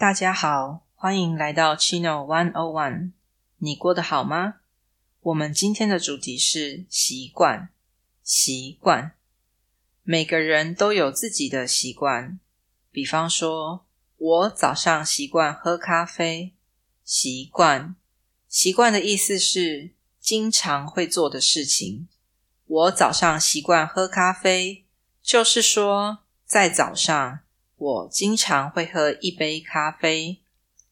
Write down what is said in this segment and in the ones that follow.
大家好，欢迎来到 Chino One O One。你过得好吗？我们今天的主题是习惯。习惯，每个人都有自己的习惯。比方说，我早上习惯喝咖啡。习惯，习惯的意思是经常会做的事情。我早上习惯喝咖啡，就是说，在早上。我经常会喝一杯咖啡，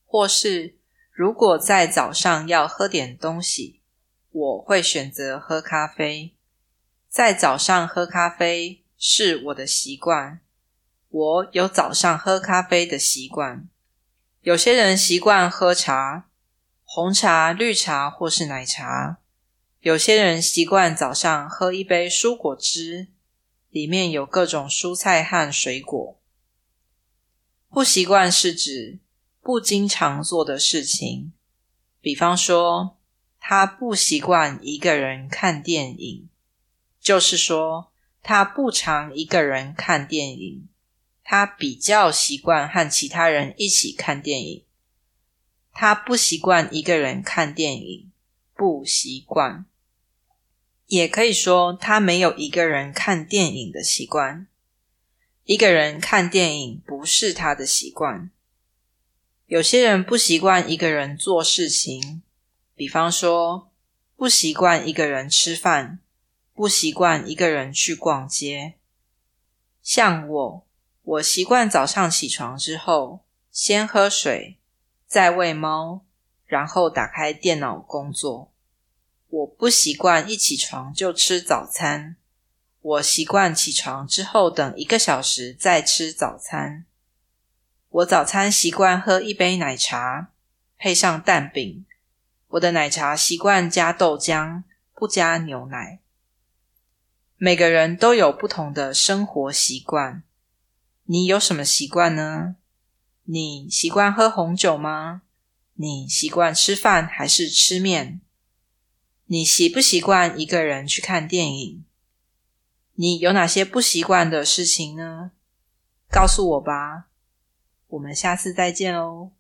或是如果在早上要喝点东西，我会选择喝咖啡。在早上喝咖啡是我的习惯，我有早上喝咖啡的习惯。有些人习惯喝茶，红茶、绿茶或是奶茶。有些人习惯早上喝一杯蔬果汁，里面有各种蔬菜和水果。不习惯是指不经常做的事情，比方说，他不习惯一个人看电影，就是说，他不常一个人看电影，他比较习惯和其他人一起看电影。他不习惯一个人看电影，不习惯，也可以说他没有一个人看电影的习惯。一个人看电影不是他的习惯。有些人不习惯一个人做事情，比方说，不习惯一个人吃饭，不习惯一个人去逛街。像我，我习惯早上起床之后，先喝水，再喂猫，然后打开电脑工作。我不习惯一起床就吃早餐。我习惯起床之后等一个小时再吃早餐。我早餐习惯喝一杯奶茶，配上蛋饼。我的奶茶习惯加豆浆，不加牛奶。每个人都有不同的生活习惯。你有什么习惯呢？你习惯喝红酒吗？你习惯吃饭还是吃面？你习不习惯一个人去看电影？你有哪些不习惯的事情呢？告诉我吧，我们下次再见哦。